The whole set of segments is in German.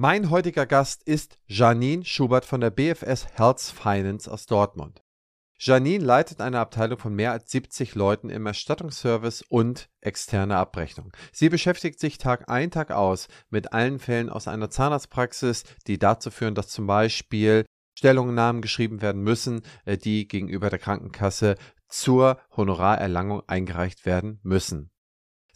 Mein heutiger Gast ist Janine Schubert von der BFS Health Finance aus Dortmund. Janine leitet eine Abteilung von mehr als 70 Leuten im Erstattungsservice und externe Abrechnung. Sie beschäftigt sich Tag ein, Tag aus mit allen Fällen aus einer Zahnarztpraxis, die dazu führen, dass zum Beispiel Stellungnahmen geschrieben werden müssen, äh, die gegenüber der Krankenkasse zur Honorarerlangung eingereicht werden müssen.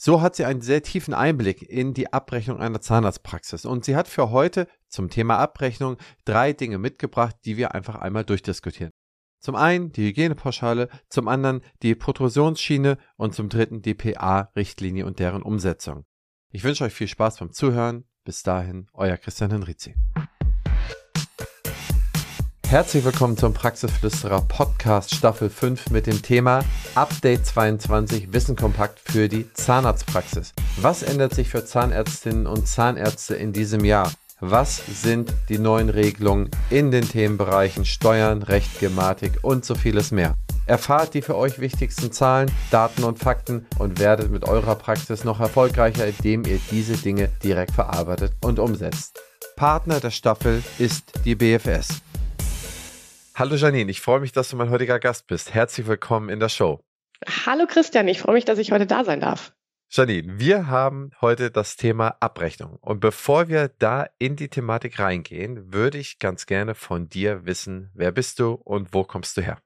So hat sie einen sehr tiefen Einblick in die Abrechnung einer Zahnarztpraxis und sie hat für heute zum Thema Abrechnung drei Dinge mitgebracht, die wir einfach einmal durchdiskutieren. Zum einen die Hygienepauschale, zum anderen die Protrusionsschiene und zum dritten die PA-Richtlinie und deren Umsetzung. Ich wünsche euch viel Spaß beim Zuhören. Bis dahin, euer Christian Henrizi. Herzlich willkommen zum Praxisflüsterer Podcast Staffel 5 mit dem Thema Update 22 Wissen kompakt für die Zahnarztpraxis. Was ändert sich für Zahnärztinnen und Zahnärzte in diesem Jahr? Was sind die neuen Regelungen in den Themenbereichen Steuern, Recht, Gematik und so vieles mehr? Erfahrt die für euch wichtigsten Zahlen, Daten und Fakten und werdet mit eurer Praxis noch erfolgreicher, indem ihr diese Dinge direkt verarbeitet und umsetzt. Partner der Staffel ist die BFS. Hallo Janine, ich freue mich, dass du mein heutiger Gast bist. Herzlich willkommen in der Show. Hallo Christian, ich freue mich, dass ich heute da sein darf. Janine, wir haben heute das Thema Abrechnung. Und bevor wir da in die Thematik reingehen, würde ich ganz gerne von dir wissen, wer bist du und wo kommst du her?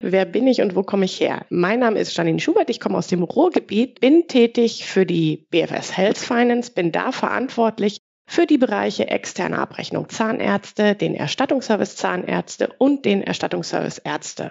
Wer bin ich und wo komme ich her? Mein Name ist Janine Schubert, ich komme aus dem Ruhrgebiet, bin tätig für die BFS Health Finance, bin da verantwortlich für die Bereiche externe Abrechnung Zahnärzte, den Erstattungsservice Zahnärzte und den Erstattungsservice Ärzte.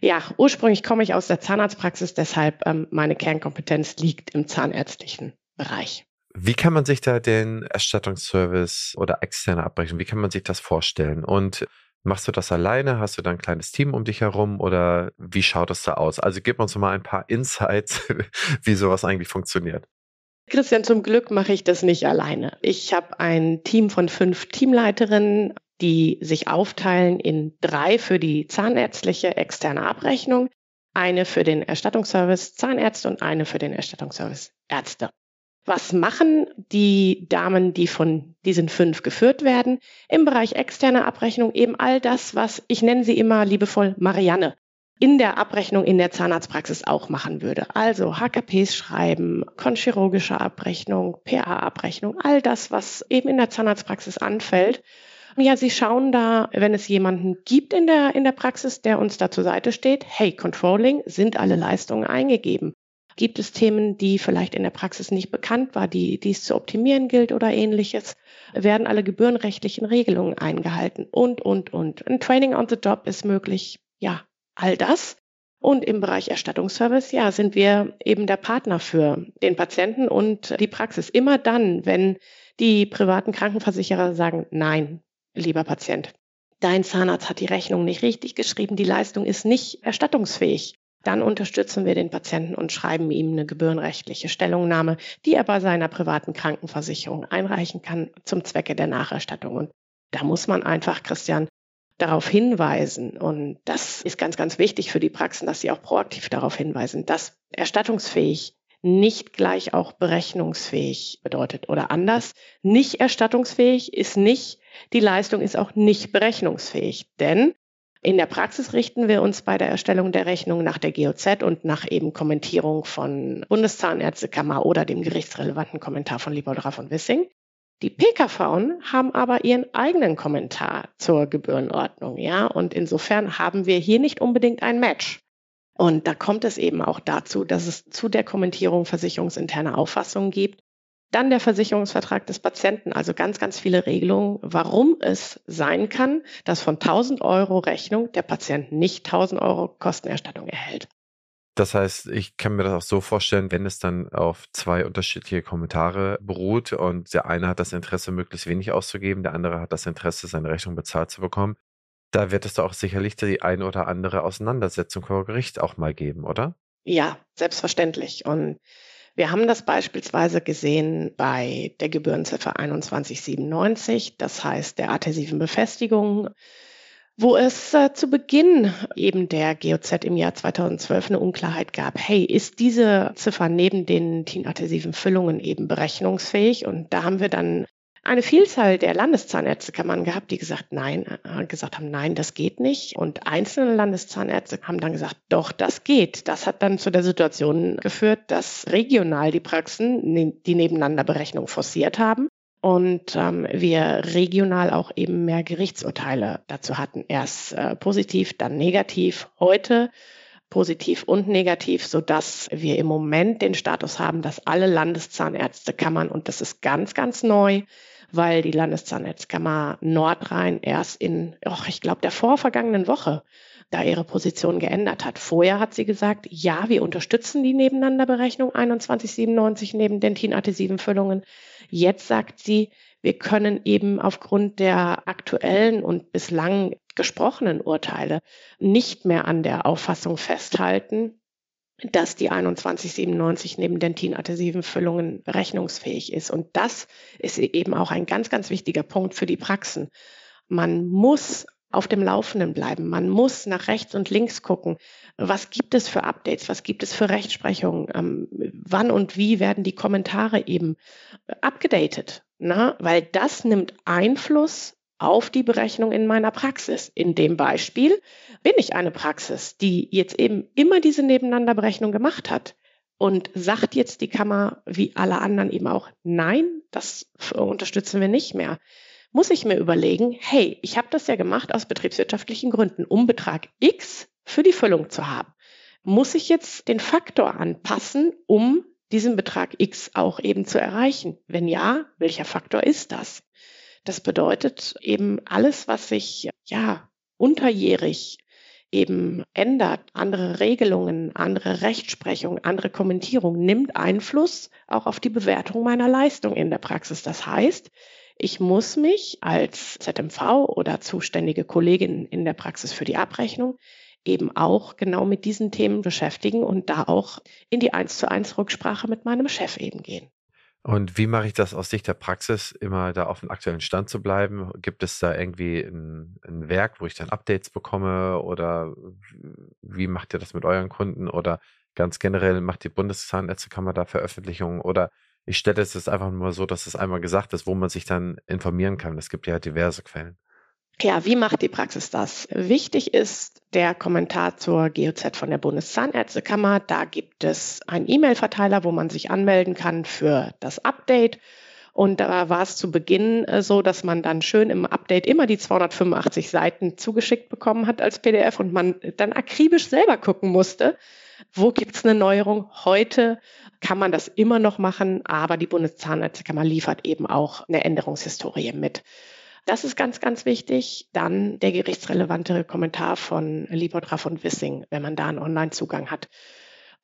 Ja, ursprünglich komme ich aus der Zahnarztpraxis, deshalb ähm, meine Kernkompetenz liegt im zahnärztlichen Bereich. Wie kann man sich da den Erstattungsservice oder externe Abrechnung, wie kann man sich das vorstellen? Und machst du das alleine? Hast du da ein kleines Team um dich herum oder wie schaut es da aus? Also gib uns mal ein paar Insights, wie sowas eigentlich funktioniert. Christian, zum Glück mache ich das nicht alleine. Ich habe ein Team von fünf Teamleiterinnen, die sich aufteilen in drei für die zahnärztliche externe Abrechnung, eine für den Erstattungsservice Zahnärzte und eine für den Erstattungsservice Ärzte. Was machen die Damen, die von diesen fünf geführt werden? Im Bereich externe Abrechnung eben all das, was ich nenne sie immer liebevoll Marianne in der Abrechnung in der Zahnarztpraxis auch machen würde. Also HKPs schreiben, konchirurgische Abrechnung, PA-Abrechnung, all das, was eben in der Zahnarztpraxis anfällt. Ja, Sie schauen da, wenn es jemanden gibt in der, in der Praxis, der uns da zur Seite steht, hey, Controlling, sind alle Leistungen eingegeben? Gibt es Themen, die vielleicht in der Praxis nicht bekannt war, die, die es zu optimieren gilt oder ähnliches? Werden alle gebührenrechtlichen Regelungen eingehalten? Und, und, und. Ein Training on the Job ist möglich. Ja, all das. Und im Bereich Erstattungsservice, ja, sind wir eben der Partner für den Patienten und die Praxis. Immer dann, wenn die privaten Krankenversicherer sagen, nein, lieber Patient, dein Zahnarzt hat die Rechnung nicht richtig geschrieben, die Leistung ist nicht erstattungsfähig. Dann unterstützen wir den Patienten und schreiben ihm eine gebührenrechtliche Stellungnahme, die er bei seiner privaten Krankenversicherung einreichen kann zum Zwecke der Nacherstattung. Und da muss man einfach, Christian, darauf hinweisen. Und das ist ganz, ganz wichtig für die Praxen, dass sie auch proaktiv darauf hinweisen, dass erstattungsfähig nicht gleich auch berechnungsfähig bedeutet. Oder anders, nicht erstattungsfähig ist nicht, die Leistung ist auch nicht berechnungsfähig. Denn in der Praxis richten wir uns bei der Erstellung der Rechnung nach der GOZ und nach eben Kommentierung von Bundeszahnärztekammer oder dem gerichtsrelevanten Kommentar von Lieboldra von Wissing. Die PKV haben aber ihren eigenen Kommentar zur Gebührenordnung, ja, und insofern haben wir hier nicht unbedingt ein Match. Und da kommt es eben auch dazu, dass es zu der Kommentierung versicherungsinterne Auffassungen gibt. Dann der Versicherungsvertrag des Patienten, also ganz, ganz viele Regelungen, warum es sein kann, dass von 1000 Euro Rechnung der Patient nicht 1000 Euro Kostenerstattung erhält. Das heißt, ich kann mir das auch so vorstellen, wenn es dann auf zwei unterschiedliche Kommentare beruht und der eine hat das Interesse, möglichst wenig auszugeben, der andere hat das Interesse, seine Rechnung bezahlt zu bekommen, da wird es doch auch sicherlich die eine oder andere Auseinandersetzung vor Gericht auch mal geben, oder? Ja, selbstverständlich. Und wir haben das beispielsweise gesehen bei der Gebührenziffer 2197, das heißt der adhesiven Befestigung wo es äh, zu Beginn eben der GOZ im Jahr 2012 eine Unklarheit gab. Hey, ist diese Ziffer neben den tinadhesiven Füllungen eben berechnungsfähig? Und da haben wir dann eine Vielzahl der Landeszahnärztekammern gehabt, die gesagt, nein, äh, gesagt haben, nein, das geht nicht. Und einzelne Landeszahnärzte haben dann gesagt, doch, das geht. Das hat dann zu der Situation geführt, dass regional die Praxen ne, die Nebeneinanderberechnung forciert haben und ähm, wir regional auch eben mehr Gerichtsurteile dazu hatten. Erst äh, positiv, dann negativ. Heute positiv und negativ, so dass wir im Moment den Status haben, dass alle Landeszahnärztekammern, und das ist ganz, ganz neu, weil die Landeszahnärztkammer Nordrhein erst in, oh, ich glaube, der vorvergangenen Woche da ihre Position geändert hat. Vorher hat sie gesagt, ja, wir unterstützen die Nebeneinanderberechnung 2197 neben dentin Füllungen. Jetzt sagt sie, wir können eben aufgrund der aktuellen und bislang gesprochenen Urteile nicht mehr an der Auffassung festhalten, dass die 2197 neben dentinadhesiven Füllungen berechnungsfähig ist. Und das ist eben auch ein ganz, ganz wichtiger Punkt für die Praxen. Man muss auf dem Laufenden bleiben. Man muss nach rechts und links gucken. Was gibt es für Updates? Was gibt es für Rechtsprechungen? Ähm, wann und wie werden die Kommentare eben abgedatet? Na, weil das nimmt Einfluss auf die Berechnung in meiner Praxis. In dem Beispiel bin ich eine Praxis, die jetzt eben immer diese Nebeneinanderberechnung gemacht hat und sagt jetzt die Kammer wie alle anderen eben auch, nein, das unterstützen wir nicht mehr. Muss ich mir überlegen, hey, ich habe das ja gemacht aus betriebswirtschaftlichen Gründen, um Betrag X für die Füllung zu haben. Muss ich jetzt den Faktor anpassen, um diesen Betrag X auch eben zu erreichen? Wenn ja, welcher Faktor ist das? Das bedeutet eben alles, was sich ja unterjährig eben ändert, andere Regelungen, andere Rechtsprechung, andere Kommentierung, nimmt Einfluss auch auf die Bewertung meiner Leistung in der Praxis. Das heißt, ich muss mich als ZMV oder zuständige Kollegin in der Praxis für die Abrechnung eben auch genau mit diesen Themen beschäftigen und da auch in die eins zu eins Rücksprache mit meinem Chef eben gehen. Und wie mache ich das aus Sicht der Praxis, immer da auf dem aktuellen Stand zu bleiben? Gibt es da irgendwie ein, ein, Werk, wo ich dann Updates bekomme? Oder wie macht ihr das mit euren Kunden? Oder ganz generell macht die Bundeszahnärztekammer da Veröffentlichungen? Oder ich stelle es jetzt einfach nur so, dass es einmal gesagt ist, wo man sich dann informieren kann. Es gibt ja diverse Quellen. Ja, wie macht die Praxis das? Wichtig ist der Kommentar zur GOZ von der Bundeszahnärztekammer. Da gibt es einen E-Mail-Verteiler, wo man sich anmelden kann für das Update. Und da war es zu Beginn äh, so, dass man dann schön im Update immer die 285 Seiten zugeschickt bekommen hat als PDF und man dann akribisch selber gucken musste, wo gibt's eine Neuerung. Heute kann man das immer noch machen, aber die Bundeszahnärztekammer liefert eben auch eine Änderungshistorie mit. Das ist ganz, ganz wichtig. Dann der gerichtsrelevante Kommentar von Liebodraff und Wissing, wenn man da einen Online-Zugang hat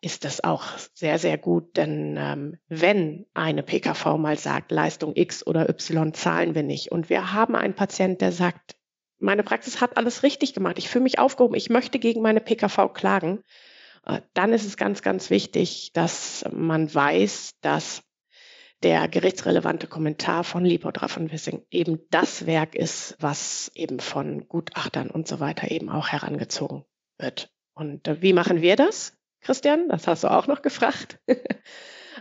ist das auch sehr, sehr gut. Denn ähm, wenn eine PKV mal sagt, Leistung X oder Y zahlen wir nicht und wir haben einen Patient, der sagt, meine Praxis hat alles richtig gemacht, ich fühle mich aufgehoben, ich möchte gegen meine PKV klagen, dann ist es ganz, ganz wichtig, dass man weiß, dass der gerichtsrelevante Kommentar von Liebodra von Wissing eben das Werk ist, was eben von Gutachtern und so weiter eben auch herangezogen wird. Und äh, wie machen wir das, Christian? Das hast du auch noch gefragt.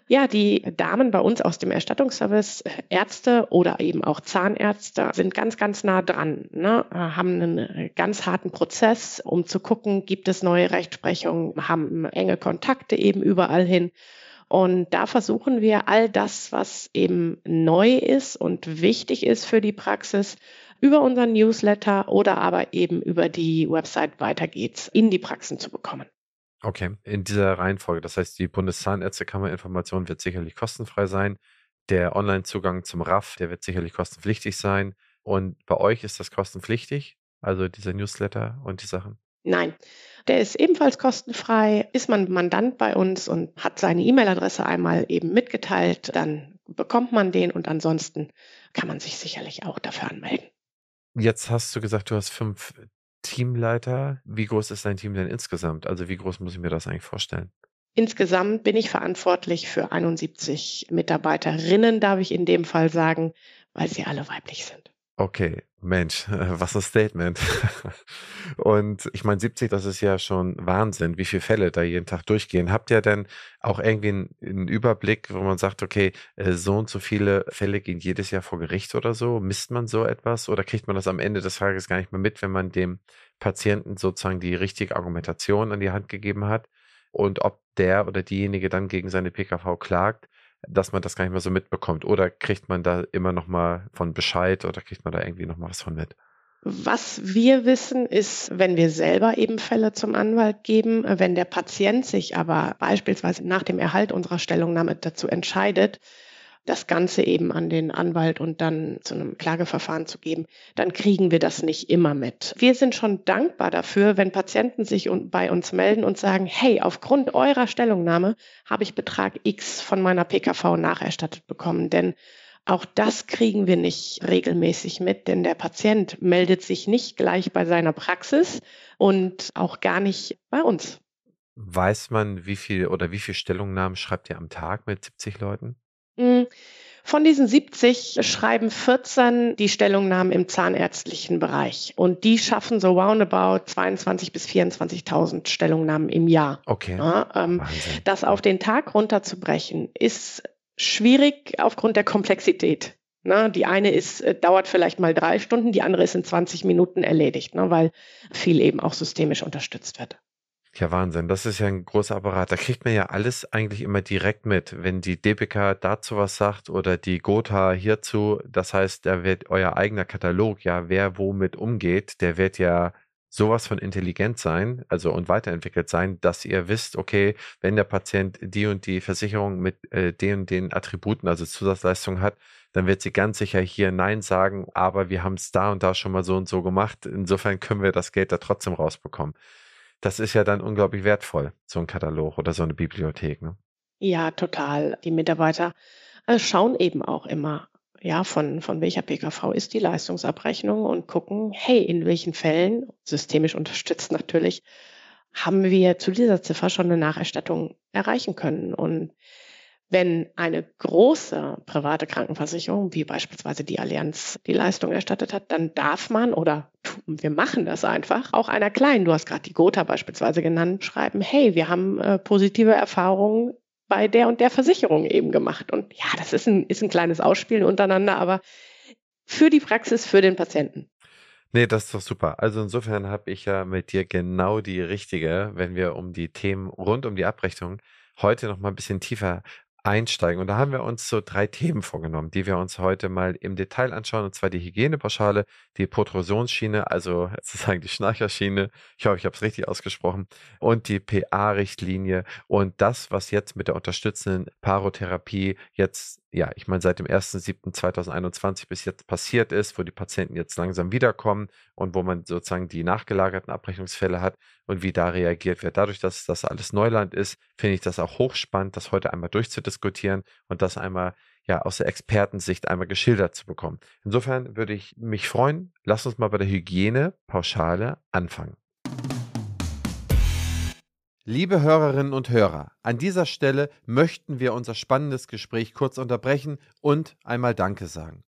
ja, die Damen bei uns aus dem Erstattungsservice, äh, Ärzte oder eben auch Zahnärzte, sind ganz, ganz nah dran, ne? haben einen äh, ganz harten Prozess, um zu gucken, gibt es neue Rechtsprechung, haben enge Kontakte eben überall hin und da versuchen wir all das, was eben neu ist und wichtig ist für die Praxis, über unseren Newsletter oder aber eben über die Website weiter geht's in die Praxen zu bekommen. Okay, in dieser Reihenfolge. Das heißt, die Bundeszahnärztekammer-Information wird sicherlich kostenfrei sein. Der Online-Zugang zum RAF, der wird sicherlich kostenpflichtig sein. Und bei euch ist das kostenpflichtig? Also dieser Newsletter und die Sachen? Nein, der ist ebenfalls kostenfrei. Ist man Mandant bei uns und hat seine E-Mail-Adresse einmal eben mitgeteilt, dann bekommt man den und ansonsten kann man sich sicherlich auch dafür anmelden. Jetzt hast du gesagt, du hast fünf Teamleiter. Wie groß ist dein Team denn insgesamt? Also wie groß muss ich mir das eigentlich vorstellen? Insgesamt bin ich verantwortlich für 71 Mitarbeiterinnen, darf ich in dem Fall sagen, weil sie alle weiblich sind. Okay, Mensch, was ein Statement. Und ich meine, 70, das ist ja schon Wahnsinn, wie viele Fälle da jeden Tag durchgehen. Habt ihr denn auch irgendwie einen, Überblick, wo man sagt, okay, äh, so und so viele Fälle gehen jedes Jahr vor Gericht oder so? Misst man so etwas oder kriegt man das am Ende des Tages gar nicht mehr mit, wenn man dem Patienten sozusagen die richtige Argumentation an die Hand gegeben hat? Und ob der oder diejenige dann gegen seine PKV klagt, dass man das gar nicht mehr so mitbekommt? Oder kriegt man da immer noch mal von Bescheid oder kriegt man da irgendwie noch mal was von mit? Was wir wissen, ist, wenn wir selber eben Fälle zum Anwalt geben, wenn der Patient sich aber beispielsweise nach dem Erhalt unserer Stellungnahme dazu entscheidet, das Ganze eben an den Anwalt und dann zu einem Klageverfahren zu geben, dann kriegen wir das nicht immer mit. Wir sind schon dankbar dafür, wenn Patienten sich bei uns melden und sagen, hey, aufgrund eurer Stellungnahme habe ich Betrag X von meiner PKV nacherstattet bekommen, denn auch das kriegen wir nicht regelmäßig mit, denn der Patient meldet sich nicht gleich bei seiner Praxis und auch gar nicht bei uns. Weiß man, wie viel oder wie viele Stellungnahmen schreibt ihr am Tag mit 70 Leuten? Von diesen 70 schreiben 14 die Stellungnahmen im zahnärztlichen Bereich. Und die schaffen so roundabout 22.000 bis 24.000 Stellungnahmen im Jahr. Okay. Ja, ähm, das auf den Tag runterzubrechen, ist schwierig aufgrund der Komplexität. Ne? Die eine ist, äh, dauert vielleicht mal drei Stunden, die andere ist in 20 Minuten erledigt, ne? weil viel eben auch systemisch unterstützt wird. Ja, Wahnsinn. Das ist ja ein großer Apparat. Da kriegt man ja alles eigentlich immer direkt mit. Wenn die DPK dazu was sagt oder die Gotha hierzu, das heißt, da wird euer eigener Katalog, ja, wer womit umgeht, der wird ja sowas von intelligent sein, also und weiterentwickelt sein, dass ihr wisst, okay, wenn der Patient die und die Versicherung mit äh, den und den Attributen, also Zusatzleistungen hat, dann wird sie ganz sicher hier Nein sagen, aber wir haben es da und da schon mal so und so gemacht. Insofern können wir das Geld da trotzdem rausbekommen das ist ja dann unglaublich wertvoll, so ein Katalog oder so eine Bibliothek. Ne? Ja, total. Die Mitarbeiter äh, schauen eben auch immer, ja, von, von welcher PKV ist die Leistungsabrechnung und gucken, hey, in welchen Fällen, systemisch unterstützt natürlich, haben wir zu dieser Ziffer schon eine Nacherstattung erreichen können. Und wenn eine große private Krankenversicherung, wie beispielsweise die Allianz, die Leistung erstattet hat, dann darf man oder wir machen das einfach, auch einer kleinen, du hast gerade die Gotha beispielsweise genannt, schreiben, hey, wir haben äh, positive Erfahrungen bei der und der Versicherung eben gemacht. Und ja, das ist ein, ist ein kleines Ausspielen untereinander, aber für die Praxis, für den Patienten. Nee, das ist doch super. Also insofern habe ich ja mit dir genau die richtige, wenn wir um die Themen rund um die Abrechnung heute noch mal ein bisschen tiefer einsteigen. Und da haben wir uns so drei Themen vorgenommen, die wir uns heute mal im Detail anschauen. Und zwar die Hygienepauschale, die Protrusionsschiene, also sozusagen die Schnarcherschiene. Ich hoffe, ich habe es richtig ausgesprochen. Und die PA-Richtlinie und das, was jetzt mit der unterstützenden Parotherapie jetzt, ja, ich meine, seit dem 1.7.2021 bis jetzt passiert ist, wo die Patienten jetzt langsam wiederkommen und wo man sozusagen die nachgelagerten Abrechnungsfälle hat und wie da reagiert wird. Dadurch, dass das alles Neuland ist, finde ich das auch hochspannend, das heute einmal durchzudiskutieren und das einmal ja aus der Expertensicht einmal geschildert zu bekommen. Insofern würde ich mich freuen, lass uns mal bei der Hygienepauschale anfangen. Liebe Hörerinnen und Hörer, an dieser Stelle möchten wir unser spannendes Gespräch kurz unterbrechen und einmal Danke sagen.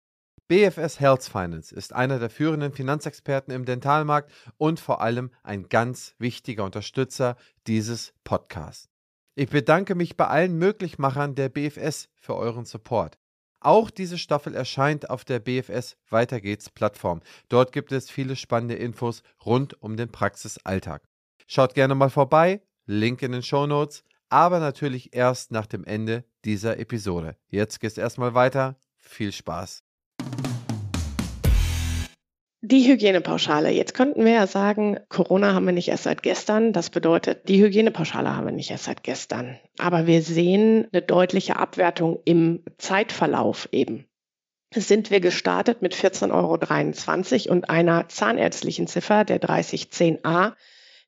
BFS Health Finance ist einer der führenden Finanzexperten im Dentalmarkt und vor allem ein ganz wichtiger Unterstützer dieses Podcasts. Ich bedanke mich bei allen Möglichmachern der BFS für euren Support. Auch diese Staffel erscheint auf der BFS Weiter geht's Plattform. Dort gibt es viele spannende Infos rund um den Praxisalltag. Schaut gerne mal vorbei, Link in den Show Notes, aber natürlich erst nach dem Ende dieser Episode. Jetzt geht's erstmal weiter. Viel Spaß. Die Hygienepauschale. Jetzt könnten wir ja sagen, Corona haben wir nicht erst seit gestern. Das bedeutet, die Hygienepauschale haben wir nicht erst seit gestern. Aber wir sehen eine deutliche Abwertung im Zeitverlauf eben. Sind wir gestartet mit 14,23 Euro und einer zahnärztlichen Ziffer, der 3010a,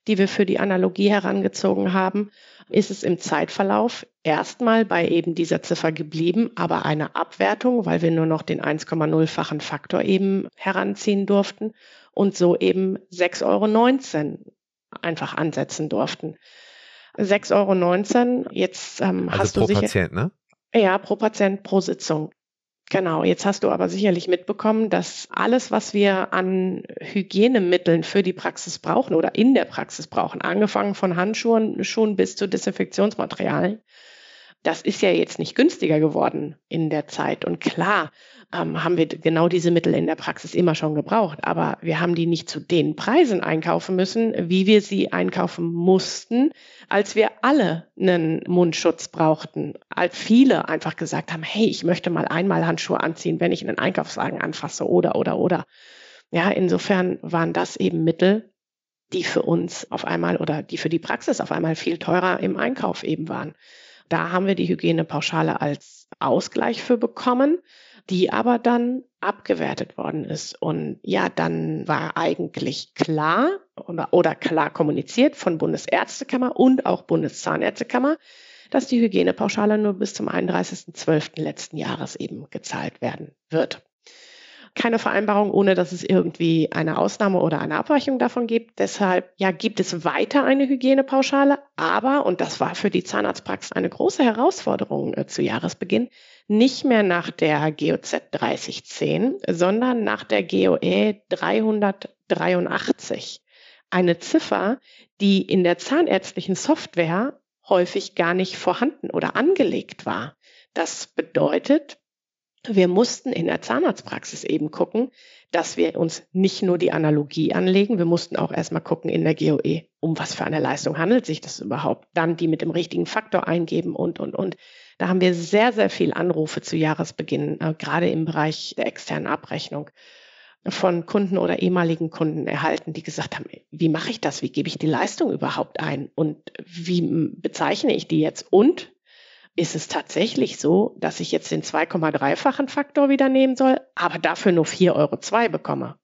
die wir für die Analogie herangezogen haben, ist es im Zeitverlauf erstmal bei eben dieser Ziffer geblieben, aber eine Abwertung, weil wir nur noch den 1,0-fachen Faktor eben heranziehen durften und so eben 6,19 Euro einfach ansetzen durften. 6,19 Euro, jetzt ähm, also hast pro du sicher... Patient, ne? Ja, pro Patient pro Sitzung. Genau, jetzt hast du aber sicherlich mitbekommen, dass alles, was wir an Hygienemitteln für die Praxis brauchen oder in der Praxis brauchen, angefangen von Handschuhen schon bis zu Desinfektionsmaterialien, das ist ja jetzt nicht günstiger geworden in der Zeit. Und klar, ähm, haben wir genau diese Mittel in der Praxis immer schon gebraucht. Aber wir haben die nicht zu den Preisen einkaufen müssen, wie wir sie einkaufen mussten, als wir alle einen Mundschutz brauchten. Als viele einfach gesagt haben, hey, ich möchte mal einmal Handschuhe anziehen, wenn ich einen Einkaufswagen anfasse oder, oder, oder. Ja, insofern waren das eben Mittel, die für uns auf einmal oder die für die Praxis auf einmal viel teurer im Einkauf eben waren. Da haben wir die Hygienepauschale als Ausgleich für bekommen die aber dann abgewertet worden ist. Und ja, dann war eigentlich klar oder, oder klar kommuniziert von Bundesärztekammer und auch Bundeszahnärztekammer, dass die Hygienepauschale nur bis zum 31.12. letzten Jahres eben gezahlt werden wird keine Vereinbarung, ohne dass es irgendwie eine Ausnahme oder eine Abweichung davon gibt. Deshalb ja, gibt es weiter eine Hygienepauschale, aber, und das war für die Zahnarztpraxis eine große Herausforderung äh, zu Jahresbeginn, nicht mehr nach der GOZ 3010, sondern nach der GOE 383. Eine Ziffer, die in der zahnärztlichen Software häufig gar nicht vorhanden oder angelegt war. Das bedeutet, wir mussten in der Zahnarztpraxis eben gucken, dass wir uns nicht nur die Analogie anlegen, wir mussten auch erstmal gucken in der GOE, um was für eine Leistung handelt sich das überhaupt, dann die mit dem richtigen Faktor eingeben und, und, und. Da haben wir sehr, sehr viel Anrufe zu Jahresbeginn, äh, gerade im Bereich der externen Abrechnung von Kunden oder ehemaligen Kunden erhalten, die gesagt haben, wie mache ich das? Wie gebe ich die Leistung überhaupt ein? Und wie bezeichne ich die jetzt? Und ist es tatsächlich so, dass ich jetzt den 2,3-fachen Faktor wieder nehmen soll, aber dafür nur 4,2 Euro bekomme?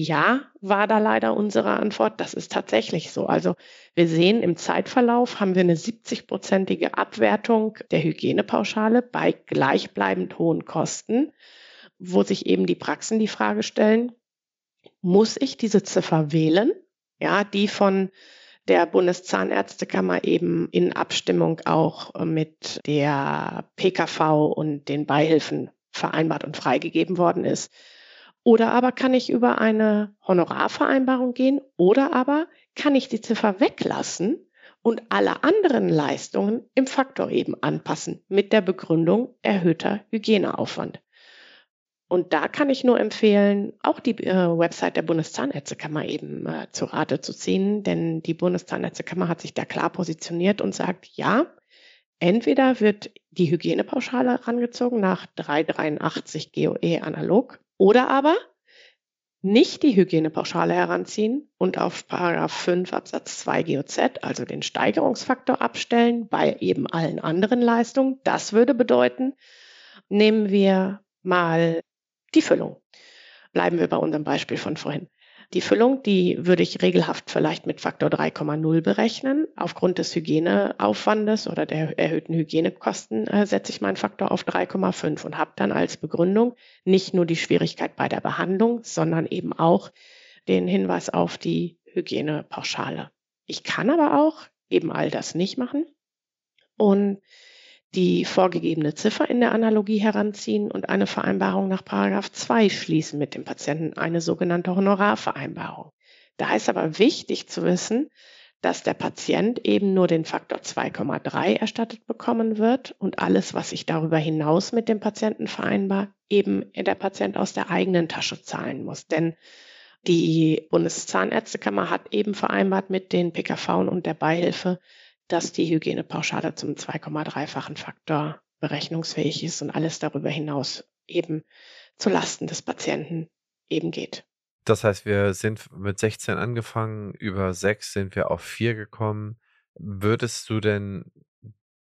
Ja, war da leider unsere Antwort. Das ist tatsächlich so. Also wir sehen im Zeitverlauf haben wir eine 70-prozentige Abwertung der Hygienepauschale bei gleichbleibend hohen Kosten, wo sich eben die Praxen die Frage stellen, muss ich diese Ziffer wählen? Ja, die von der Bundeszahnärztekammer eben in Abstimmung auch äh, mit der PKV und den Beihilfen vereinbart und freigegeben worden ist. Oder aber kann ich über eine Honorarvereinbarung gehen oder aber kann ich die Ziffer weglassen und alle anderen Leistungen im Faktor eben anpassen mit der Begründung erhöhter Hygieneaufwand. Und da kann ich nur empfehlen, auch die äh, Website der Bundeszahnärztekammer eben äh, zu Rate zu ziehen, denn die Bundeszahnärztekammer hat sich da klar positioniert und sagt, ja, entweder wird die Hygienepauschale herangezogen nach 383 GOE analog oder aber nicht die Hygienepauschale heranziehen und auf 5 Absatz 2 GOZ, also den Steigerungsfaktor abstellen bei eben allen anderen Leistungen. Das würde bedeuten, nehmen wir mal die Füllung. Bleiben wir bei unserem Beispiel von vorhin. Die Füllung, die würde ich regelhaft vielleicht mit Faktor 3,0 berechnen. Aufgrund des Hygieneaufwandes oder der erhöhten Hygienekosten äh, setze ich meinen Faktor auf 3,5 und habe dann als Begründung nicht nur die Schwierigkeit bei der Behandlung, sondern eben auch den Hinweis auf die Hygienepauschale. Ich kann aber auch eben all das nicht machen und die vorgegebene Ziffer in der Analogie heranziehen und eine Vereinbarung nach 2 schließen mit dem Patienten, eine sogenannte Honorarvereinbarung. Da ist aber wichtig zu wissen, dass der Patient eben nur den Faktor 2,3 erstattet bekommen wird und alles, was ich darüber hinaus mit dem Patienten vereinbar, eben der Patient aus der eigenen Tasche zahlen muss. Denn die Bundeszahnärztekammer hat eben vereinbart mit den PKV und der Beihilfe, dass die Hygienepauschale zum 2,3-fachen Faktor berechnungsfähig ist und alles darüber hinaus eben zu Lasten des Patienten eben geht. Das heißt, wir sind mit 16 angefangen, über 6 sind wir auf 4 gekommen. Würdest du denn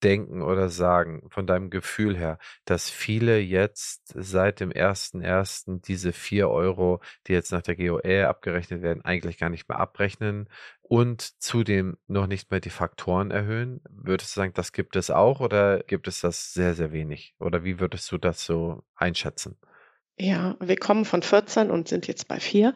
denken oder sagen, von deinem Gefühl her, dass viele jetzt seit dem 1.1. diese 4 Euro, die jetzt nach der GOE abgerechnet werden, eigentlich gar nicht mehr abrechnen und zudem noch nicht mehr die Faktoren erhöhen? Würdest du sagen, das gibt es auch oder gibt es das sehr, sehr wenig? Oder wie würdest du das so einschätzen? Ja, wir kommen von 14 und sind jetzt bei 4.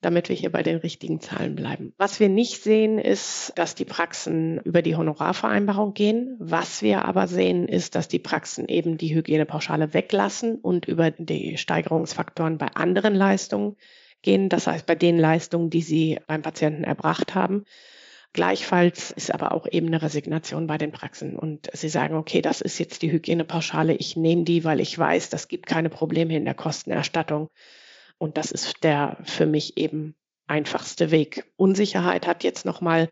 damit wir hier bei den richtigen Zahlen bleiben. Was wir nicht sehen, ist, dass die Praxen über die Honorarvereinbarung gehen. Was wir aber sehen, ist, dass die Praxen eben die Hygienepauschale weglassen und über die Steigerungsfaktoren bei anderen Leistungen gehen. Das heißt, bei den Leistungen, die sie beim Patienten erbracht haben. Gleichfalls ist aber auch eben eine Resignation bei den Praxen und sie sagen, okay, das ist jetzt die Hygienepauschale, ich nehme die, weil ich weiß, das gibt keine Probleme in der Kostenerstattung. Und das ist der für mich eben einfachste Weg. Unsicherheit hat jetzt nochmal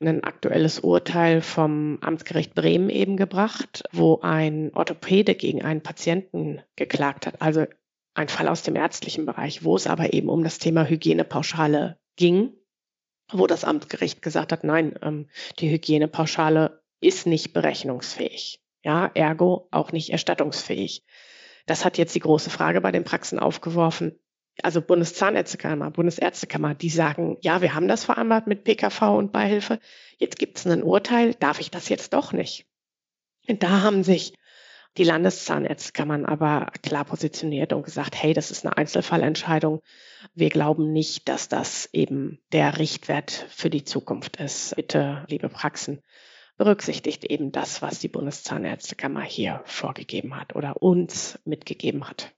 ein aktuelles Urteil vom Amtsgericht Bremen eben gebracht, wo ein Orthopäde gegen einen Patienten geklagt hat. Also ein Fall aus dem ärztlichen Bereich, wo es aber eben um das Thema Hygienepauschale ging, wo das Amtsgericht gesagt hat, nein, ähm, die Hygienepauschale ist nicht berechnungsfähig. Ja, ergo auch nicht erstattungsfähig. Das hat jetzt die große Frage bei den Praxen aufgeworfen also Bundeszahnärztekammer, Bundesärztekammer, die sagen, ja, wir haben das vereinbart mit PKV und Beihilfe. Jetzt gibt es ein Urteil, darf ich das jetzt doch nicht? Und da haben sich die Landeszahnärztekammern aber klar positioniert und gesagt, hey, das ist eine Einzelfallentscheidung. Wir glauben nicht, dass das eben der Richtwert für die Zukunft ist. Bitte, liebe Praxen, berücksichtigt eben das, was die Bundeszahnärztekammer hier vorgegeben hat oder uns mitgegeben hat.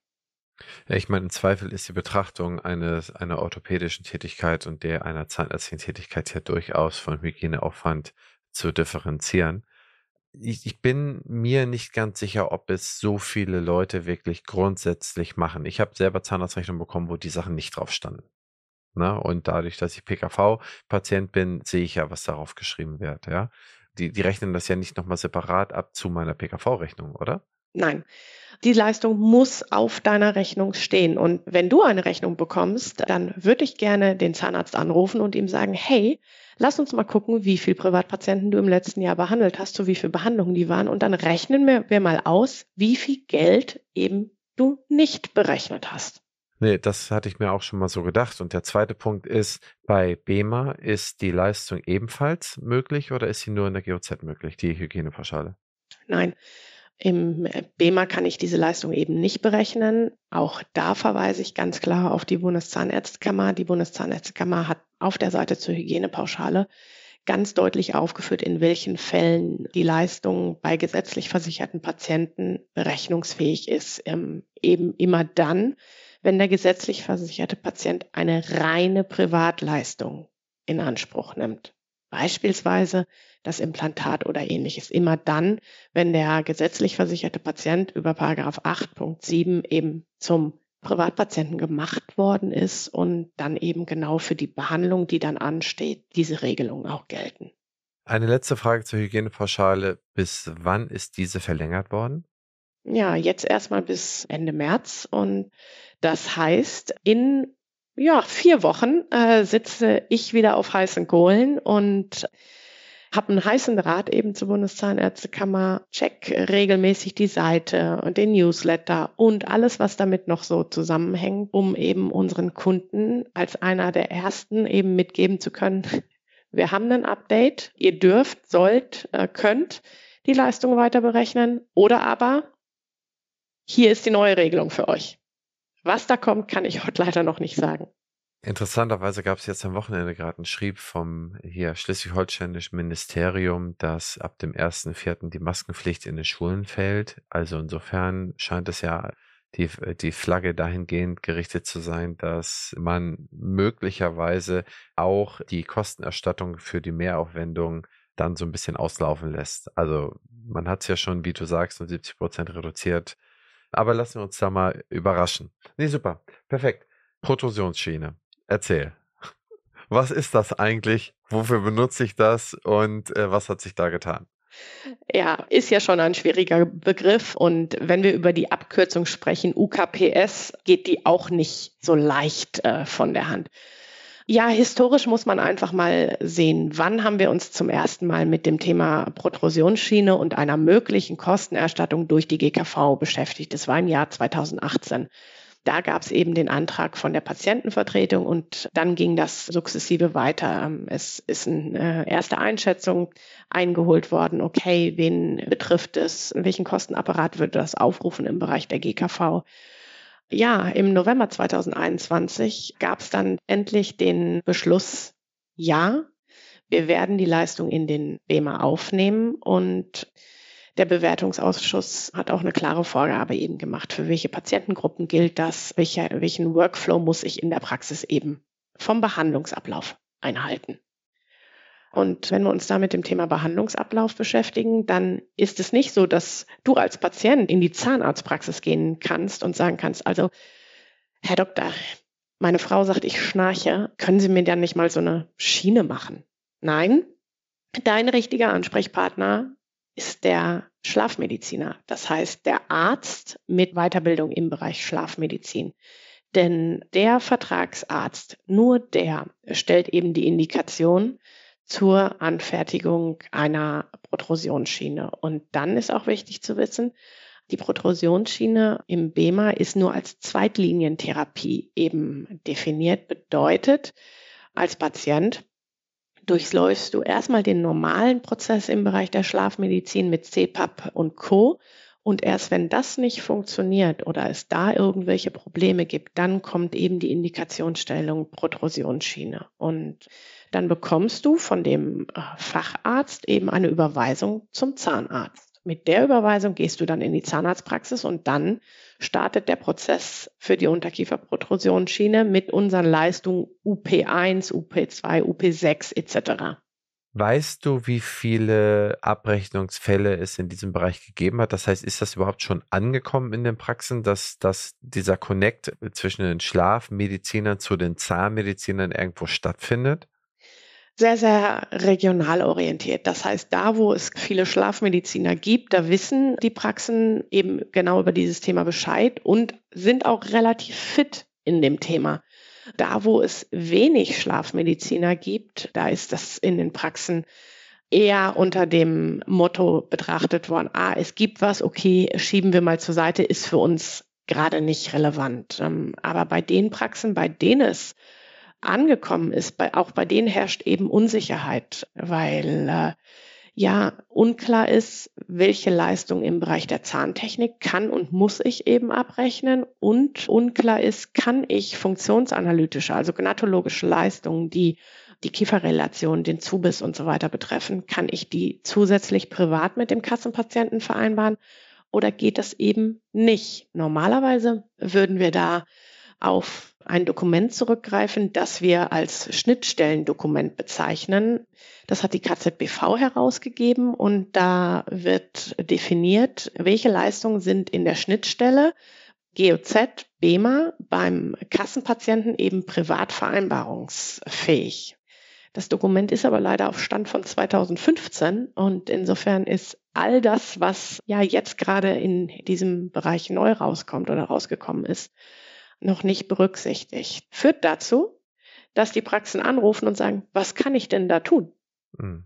Ja, ich meine, im Zweifel ist die Betrachtung eines, einer orthopädischen Tätigkeit und der einer zahnärztlichen Tätigkeit ja durchaus von Hygieneaufwand zu differenzieren. Ich, ich bin mir nicht ganz sicher, ob es so viele Leute wirklich grundsätzlich machen. Ich habe selber Zahnarztrechnung bekommen, wo die Sachen nicht drauf standen. Na, ne? und dadurch, dass ich PKV-Patient bin, sehe ich ja, was darauf geschrieben wird. Ja, die, die rechnen das ja nicht nochmal separat ab zu meiner PKV-Rechnung, oder? Nein, die Leistung muss auf deiner Rechnung stehen. Und wenn du eine Rechnung bekommst, dann würde ich gerne den Zahnarzt anrufen und ihm sagen, hey, lass uns mal gucken, wie viele Privatpatienten du im letzten Jahr behandelt hast, so wie viele Behandlungen die waren. Und dann rechnen wir, wir mal aus, wie viel Geld eben du nicht berechnet hast. Nee, das hatte ich mir auch schon mal so gedacht. Und der zweite Punkt ist, bei BEMA ist die Leistung ebenfalls möglich oder ist sie nur in der GOZ möglich, die Hygienepauschale? Nein, im BEMA kann ich diese Leistung eben nicht berechnen. Auch da verweise ich ganz klar auf die Bundeszahnärztekammer. Die Bundeszahnärztekammer hat auf der Seite zur Hygienepauschale ganz deutlich aufgeführt, in welchen Fällen die Leistung bei gesetzlich versicherten Patienten berechnungsfähig ist. Ähm, eben immer dann, wenn der gesetzlich versicherte Patient eine reine Privatleistung in Anspruch nimmt. Beispielsweise das Implantat oder ähnliches. Immer dann, wenn der gesetzlich versicherte Patient über Paragraph 8.7 eben zum Privatpatienten gemacht worden ist und dann eben genau für die Behandlung, die dann ansteht, diese Regelungen auch gelten. Eine letzte Frage zur Hygienepauschale. Bis wann ist diese verlängert worden? Ja, jetzt erstmal bis Ende März. Und das heißt, in ja, vier Wochen äh, sitze ich wieder auf heißen Kohlen und habe einen heißen Draht eben zur Bundeszahnärztekammer, check regelmäßig die Seite und den Newsletter und alles, was damit noch so zusammenhängt, um eben unseren Kunden als einer der ersten eben mitgeben zu können, wir haben ein Update, ihr dürft, sollt, äh, könnt die Leistung weiter berechnen oder aber hier ist die neue Regelung für euch. Was da kommt, kann ich heute leider noch nicht sagen. Interessanterweise gab es jetzt am Wochenende gerade einen Schrieb vom hier schleswig-holsteinischen Ministerium, dass ab dem 1.4. die Maskenpflicht in den Schulen fällt. Also insofern scheint es ja die, die Flagge dahingehend gerichtet zu sein, dass man möglicherweise auch die Kostenerstattung für die Mehraufwendung dann so ein bisschen auslaufen lässt. Also man hat es ja schon, wie du sagst, um 70 Prozent reduziert. Aber lassen wir uns da mal überraschen. Nee, super. Perfekt. Protrusionsschiene. Erzähl. Was ist das eigentlich? Wofür benutze ich das? Und äh, was hat sich da getan? Ja, ist ja schon ein schwieriger Begriff. Und wenn wir über die Abkürzung sprechen, UKPS, geht die auch nicht so leicht äh, von der Hand. Ja, historisch muss man einfach mal sehen, wann haben wir uns zum ersten Mal mit dem Thema Protrusionsschiene und einer möglichen Kostenerstattung durch die GKV beschäftigt. Das war im Jahr 2018. Da gab es eben den Antrag von der Patientenvertretung und dann ging das sukzessive weiter. Es ist eine erste Einschätzung eingeholt worden. Okay, wen betrifft es? Welchen Kostenapparat würde das aufrufen im Bereich der GKV? Ja, im November 2021 gab es dann endlich den Beschluss, ja, wir werden die Leistung in den BEMA aufnehmen und der Bewertungsausschuss hat auch eine klare Vorgabe eben gemacht, für welche Patientengruppen gilt das, welcher, welchen Workflow muss ich in der Praxis eben vom Behandlungsablauf einhalten. Und wenn wir uns da mit dem Thema Behandlungsablauf beschäftigen, dann ist es nicht so, dass du als Patient in die Zahnarztpraxis gehen kannst und sagen kannst, also, Herr Doktor, meine Frau sagt, ich schnarche, können Sie mir dann nicht mal so eine Schiene machen? Nein, dein richtiger Ansprechpartner ist der Schlafmediziner, das heißt der Arzt mit Weiterbildung im Bereich Schlafmedizin. Denn der Vertragsarzt, nur der stellt eben die Indikation zur Anfertigung einer Protrusionsschiene. Und dann ist auch wichtig zu wissen, die Protrusionsschiene im BEMA ist nur als Zweitlinientherapie eben definiert. Bedeutet, als Patient durchläufst du erstmal den normalen Prozess im Bereich der Schlafmedizin mit CPAP und Co. Und erst wenn das nicht funktioniert oder es da irgendwelche Probleme gibt, dann kommt eben die Indikationsstellung Protrusionsschiene. Und dann bekommst du von dem äh, Facharzt eben eine Überweisung zum Zahnarzt. Mit der Überweisung gehst du dann in die Zahnarztpraxis und dann startet der Prozess für die Unterkieferprotrusionsschiene mit unseren Leistungen UP1, UP2, UP6 etc. Weißt du, wie viele Abrechnungsfälle es in diesem Bereich gegeben hat? Das heißt, ist das überhaupt schon angekommen in den Praxen, dass, dass dieser Connect zwischen den Schlafmedizinern zu den Zahnmedizinern irgendwo stattfindet? Sehr, sehr regional orientiert. Das heißt, da, wo es viele Schlafmediziner gibt, da wissen die Praxen eben genau über dieses Thema Bescheid und sind auch relativ fit in dem Thema. Da, wo es wenig Schlafmediziner gibt, da ist das in den Praxen eher unter dem Motto betrachtet worden, ah, es gibt was, okay, schieben wir mal zur Seite, ist für uns gerade nicht relevant. Ähm, aber bei den Praxen, bei denen es angekommen ist, bei, auch bei denen herrscht eben Unsicherheit, weil äh, ja unklar ist, welche Leistung im Bereich der Zahntechnik kann und muss ich eben abrechnen und unklar ist, kann ich funktionsanalytische, also gnatologische Leistungen, die die Kieferrelation, den Zubiss und so weiter betreffen, kann ich die zusätzlich privat mit dem Kassenpatienten vereinbaren oder geht das eben nicht? Normalerweise würden wir da auf ein Dokument zurückgreifen, das wir als Schnittstellendokument bezeichnen. Das hat die KZBV herausgegeben und da wird definiert, welche Leistungen sind in der Schnittstelle GOZ, BEMA beim Kassenpatienten eben privat vereinbarungsfähig. Das Dokument ist aber leider auf Stand von 2015 und insofern ist all das, was ja jetzt gerade in diesem Bereich neu rauskommt oder rausgekommen ist, noch nicht berücksichtigt. Führt dazu, dass die Praxen anrufen und sagen, was kann ich denn da tun? Hm.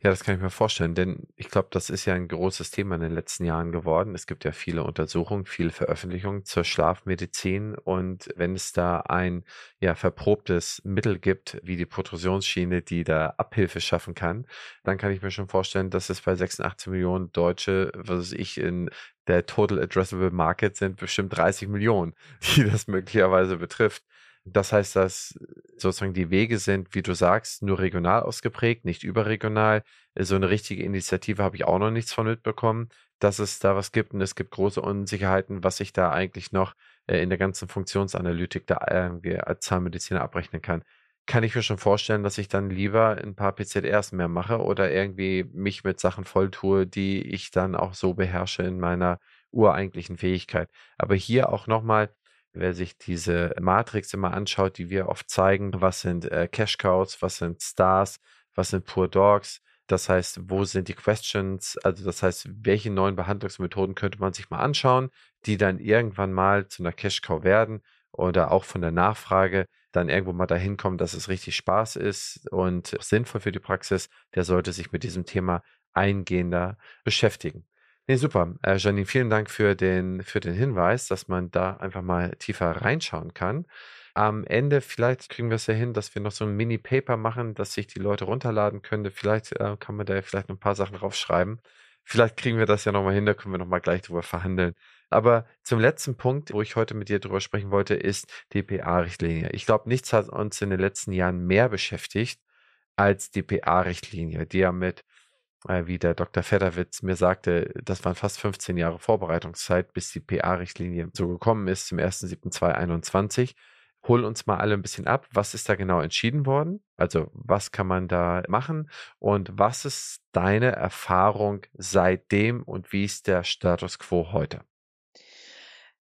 Ja, das kann ich mir vorstellen, denn ich glaube, das ist ja ein großes Thema in den letzten Jahren geworden. Es gibt ja viele Untersuchungen, viele Veröffentlichungen zur Schlafmedizin und wenn es da ein ja verprobtes Mittel gibt, wie die Protrusionsschiene, die da Abhilfe schaffen kann, dann kann ich mir schon vorstellen, dass es bei 86 Millionen Deutsche, was ich in der Total Addressable Market sind bestimmt 30 Millionen, die das möglicherweise betrifft. Das heißt, dass sozusagen die Wege sind, wie du sagst, nur regional ausgeprägt, nicht überregional. So eine richtige Initiative habe ich auch noch nichts von mitbekommen, dass es da was gibt. Und es gibt große Unsicherheiten, was ich da eigentlich noch äh, in der ganzen Funktionsanalytik da irgendwie als Zahnmediziner abrechnen kann. Kann ich mir schon vorstellen, dass ich dann lieber ein paar PZRs mehr mache oder irgendwie mich mit Sachen volltue, die ich dann auch so beherrsche in meiner ureigentlichen Fähigkeit. Aber hier auch nochmal, Wer sich diese Matrix immer anschaut, die wir oft zeigen, was sind äh, Cash Cows, was sind Stars, was sind Poor Dogs, das heißt, wo sind die Questions? Also das heißt, welche neuen Behandlungsmethoden könnte man sich mal anschauen, die dann irgendwann mal zu einer Cash Cow werden oder auch von der Nachfrage dann irgendwo mal dahin kommen, dass es richtig Spaß ist und sinnvoll für die Praxis, der sollte sich mit diesem Thema eingehender beschäftigen. Nee, super. Äh, Janine, vielen Dank für den, für den Hinweis, dass man da einfach mal tiefer reinschauen kann. Am Ende, vielleicht kriegen wir es ja hin, dass wir noch so ein Mini-Paper machen, dass sich die Leute runterladen können. Vielleicht äh, kann man da ja vielleicht ein paar Sachen draufschreiben. Vielleicht kriegen wir das ja nochmal hin, da können wir nochmal gleich drüber verhandeln, Aber zum letzten Punkt, wo ich heute mit dir drüber sprechen wollte, ist die PA-Richtlinie. Ich glaube, nichts hat uns in den letzten Jahren mehr beschäftigt als die PA-Richtlinie, die ja mit, wie der Dr. Fedderwitz mir sagte, das waren fast 15 Jahre Vorbereitungszeit, bis die PA-Richtlinie so gekommen ist zum 1.7.2021. Hol uns mal alle ein bisschen ab. Was ist da genau entschieden worden? Also, was kann man da machen? Und was ist deine Erfahrung seitdem und wie ist der Status quo heute?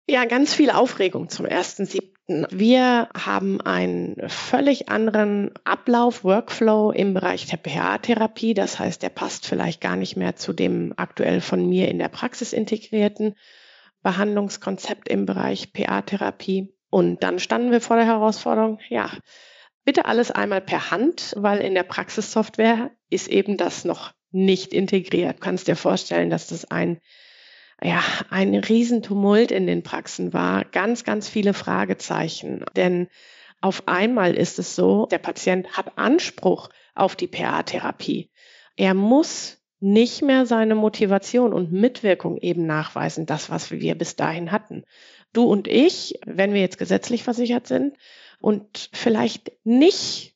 Ja, ganz viel Aufregung zum 1.7. Wir haben einen völlig anderen Ablauf, Workflow im Bereich der PH-Therapie. Das heißt, der passt vielleicht gar nicht mehr zu dem aktuell von mir in der Praxis integrierten Behandlungskonzept im Bereich PA-Therapie. Und dann standen wir vor der Herausforderung, ja, bitte alles einmal per Hand, weil in der Praxissoftware ist eben das noch nicht integriert. Du kannst dir vorstellen, dass das ein ja, ein Riesentumult in den Praxen war, ganz, ganz viele Fragezeichen. Denn auf einmal ist es so, der Patient hat Anspruch auf die PA-Therapie. Er muss nicht mehr seine Motivation und Mitwirkung eben nachweisen, das, was wir bis dahin hatten. Du und ich, wenn wir jetzt gesetzlich versichert sind und vielleicht nicht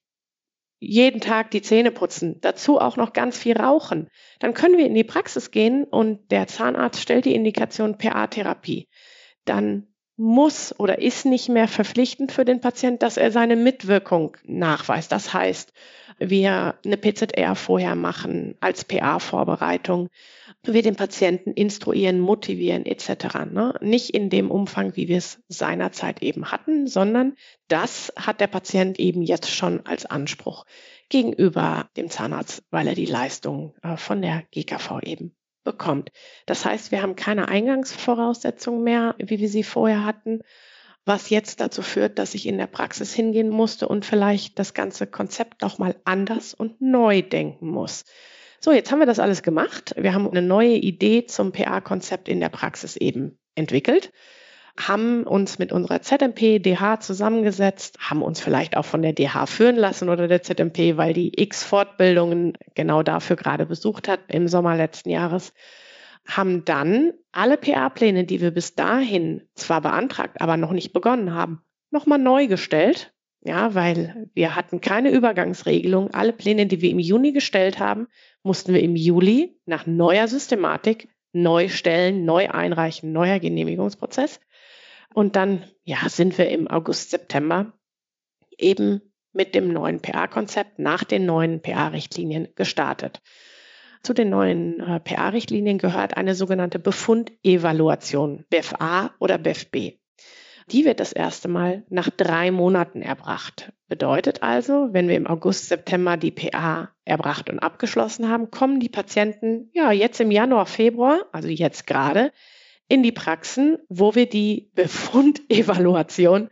jeden Tag die Zähne putzen, dazu auch noch ganz viel rauchen, dann können wir in die Praxis gehen und der Zahnarzt stellt die Indikation PA-Therapie. Dann muss oder ist nicht mehr verpflichtend für den Patient, dass er seine Mitwirkung nachweist. Das heißt, wir eine PZR vorher machen als PA-Vorbereitung, wir den Patienten instruieren, motivieren etc. Ne? Nicht in dem Umfang, wie wir es seinerzeit eben hatten, sondern das hat der Patient eben jetzt schon als Anspruch gegenüber dem Zahnarzt, weil er die Leistung äh, von der GKV eben bekommt. Das heißt, wir haben keine Eingangsvoraussetzungen mehr, wie wir sie vorher hatten, was jetzt dazu führt, dass ich in der Praxis hingehen musste und vielleicht das ganze Konzept nochmal anders und neu denken muss. So, jetzt haben wir das alles gemacht. Wir haben eine neue Idee zum PA-Konzept in der Praxis eben entwickelt haben uns mit unserer ZMP DH zusammengesetzt, haben uns vielleicht auch von der DH führen lassen oder der ZMP, weil die X Fortbildungen genau dafür gerade besucht hat im Sommer letzten Jahres, haben dann alle PA-Pläne, die wir bis dahin zwar beantragt, aber noch nicht begonnen haben, nochmal neu gestellt. Ja, weil wir hatten keine Übergangsregelung. Alle Pläne, die wir im Juni gestellt haben, mussten wir im Juli nach neuer Systematik neu stellen, neu einreichen, neuer Genehmigungsprozess. Und dann, ja, sind wir im August, September eben mit dem neuen PA-Konzept nach den neuen PA-Richtlinien gestartet. Zu den neuen äh, PA-Richtlinien gehört eine sogenannte Befundevaluation, BFA oder BFB. Die wird das erste Mal nach drei Monaten erbracht. Bedeutet also, wenn wir im August, September die PA erbracht und abgeschlossen haben, kommen die Patienten ja jetzt im Januar, Februar, also jetzt gerade, in die Praxen, wo wir die Befundevaluation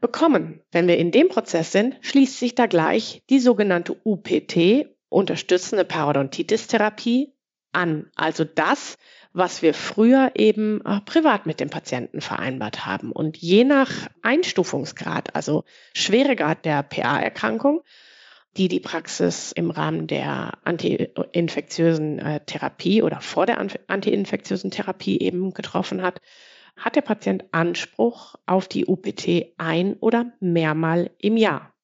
bekommen. Wenn wir in dem Prozess sind, schließt sich da gleich die sogenannte UPT, unterstützende Parodontitis-Therapie, an. Also das, was wir früher eben äh, privat mit dem Patienten vereinbart haben. Und je nach Einstufungsgrad, also Schweregrad der PA-Erkrankung, die die Praxis im Rahmen der antiinfektiösen äh, Therapie oder vor der antiinfektiösen Therapie eben getroffen hat, hat der Patient Anspruch auf die UPT ein oder mehrmal im Jahr.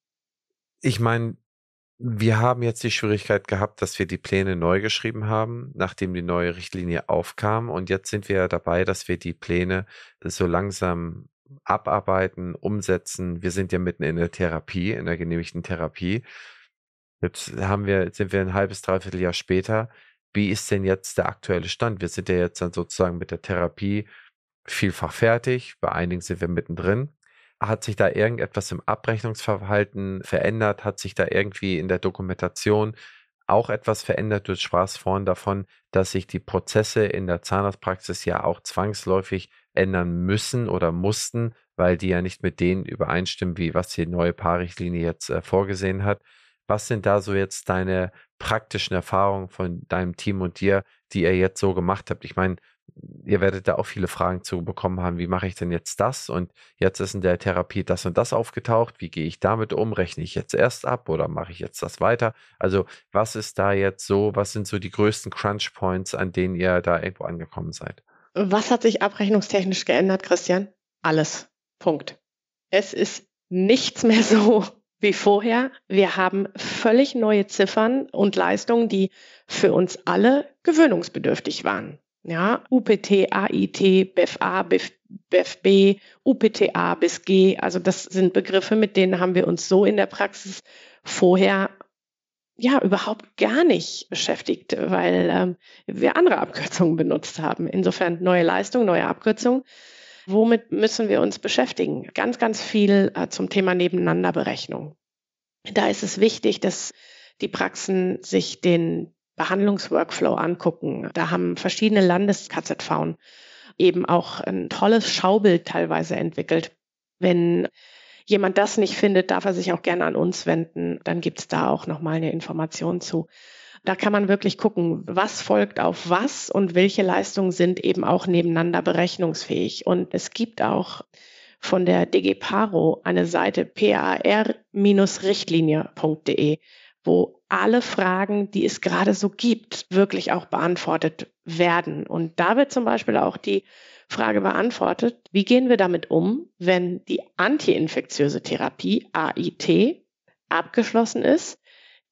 Ich meine, wir haben jetzt die Schwierigkeit gehabt, dass wir die Pläne neu geschrieben haben, nachdem die neue Richtlinie aufkam. Und jetzt sind wir dabei, dass wir die Pläne so langsam abarbeiten, umsetzen. Wir sind ja mitten in der Therapie, in der genehmigten Therapie. Jetzt haben wir, sind wir ein halbes, dreiviertel Jahr später. Wie ist denn jetzt der aktuelle Stand? Wir sind ja jetzt dann sozusagen mit der Therapie vielfach fertig. Bei einigen sind wir mittendrin. Hat sich da irgendetwas im Abrechnungsverhalten verändert? Hat sich da irgendwie in der Dokumentation auch etwas verändert? Du sprachst vorhin davon, dass sich die Prozesse in der Zahnarztpraxis ja auch zwangsläufig ändern müssen oder mussten, weil die ja nicht mit denen übereinstimmen, wie was die neue Paarrichtlinie jetzt äh, vorgesehen hat. Was sind da so jetzt deine praktischen Erfahrungen von deinem Team und dir, die ihr jetzt so gemacht habt? Ich meine, ihr werdet da auch viele Fragen zu bekommen haben, wie mache ich denn jetzt das? Und jetzt ist in der Therapie das und das aufgetaucht. Wie gehe ich damit um? Rechne ich jetzt erst ab oder mache ich jetzt das weiter? Also, was ist da jetzt so, was sind so die größten Crunch Points, an denen ihr da irgendwo angekommen seid? Was hat sich abrechnungstechnisch geändert, Christian? Alles. Punkt. Es ist nichts mehr so wie vorher. Wir haben völlig neue Ziffern und Leistungen, die für uns alle gewöhnungsbedürftig waren. Ja, UPT, AIT, BFA, BFB, UPTA bis G. Also das sind Begriffe, mit denen haben wir uns so in der Praxis vorher ja überhaupt gar nicht beschäftigt, weil ähm, wir andere Abkürzungen benutzt haben. Insofern neue Leistung, neue Abkürzung. Womit müssen wir uns beschäftigen? Ganz, ganz viel äh, zum Thema Nebeneinanderberechnung. Da ist es wichtig, dass die Praxen sich den Behandlungsworkflow angucken. Da haben verschiedene Landes-KZV eben auch ein tolles Schaubild teilweise entwickelt. Wenn jemand das nicht findet, darf er sich auch gerne an uns wenden. Dann gibt es da auch nochmal eine Information zu. Da kann man wirklich gucken, was folgt auf was und welche Leistungen sind eben auch nebeneinander berechnungsfähig. Und es gibt auch von der DG Paro eine Seite par-richtlinie.de, wo alle Fragen, die es gerade so gibt, wirklich auch beantwortet werden. Und da wird zum Beispiel auch die Frage beantwortet, wie gehen wir damit um, wenn die antiinfektiöse Therapie AIT abgeschlossen ist,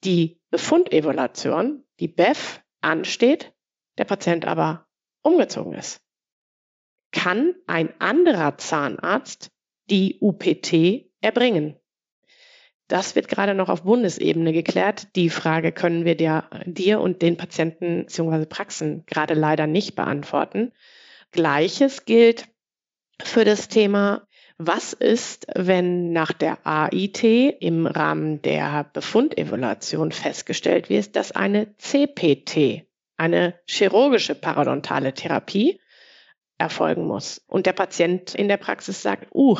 die Befundevaluation, die BEF, ansteht, der Patient aber umgezogen ist. Kann ein anderer Zahnarzt die UPT erbringen? Das wird gerade noch auf Bundesebene geklärt. Die Frage können wir dir, dir und den Patienten bzw. Praxen gerade leider nicht beantworten. Gleiches gilt für das Thema, was ist, wenn nach der AIT im Rahmen der Befundevaluation festgestellt wird, dass eine CPT, eine chirurgische parodontale Therapie, erfolgen muss. Und der Patient in der Praxis sagt, uh,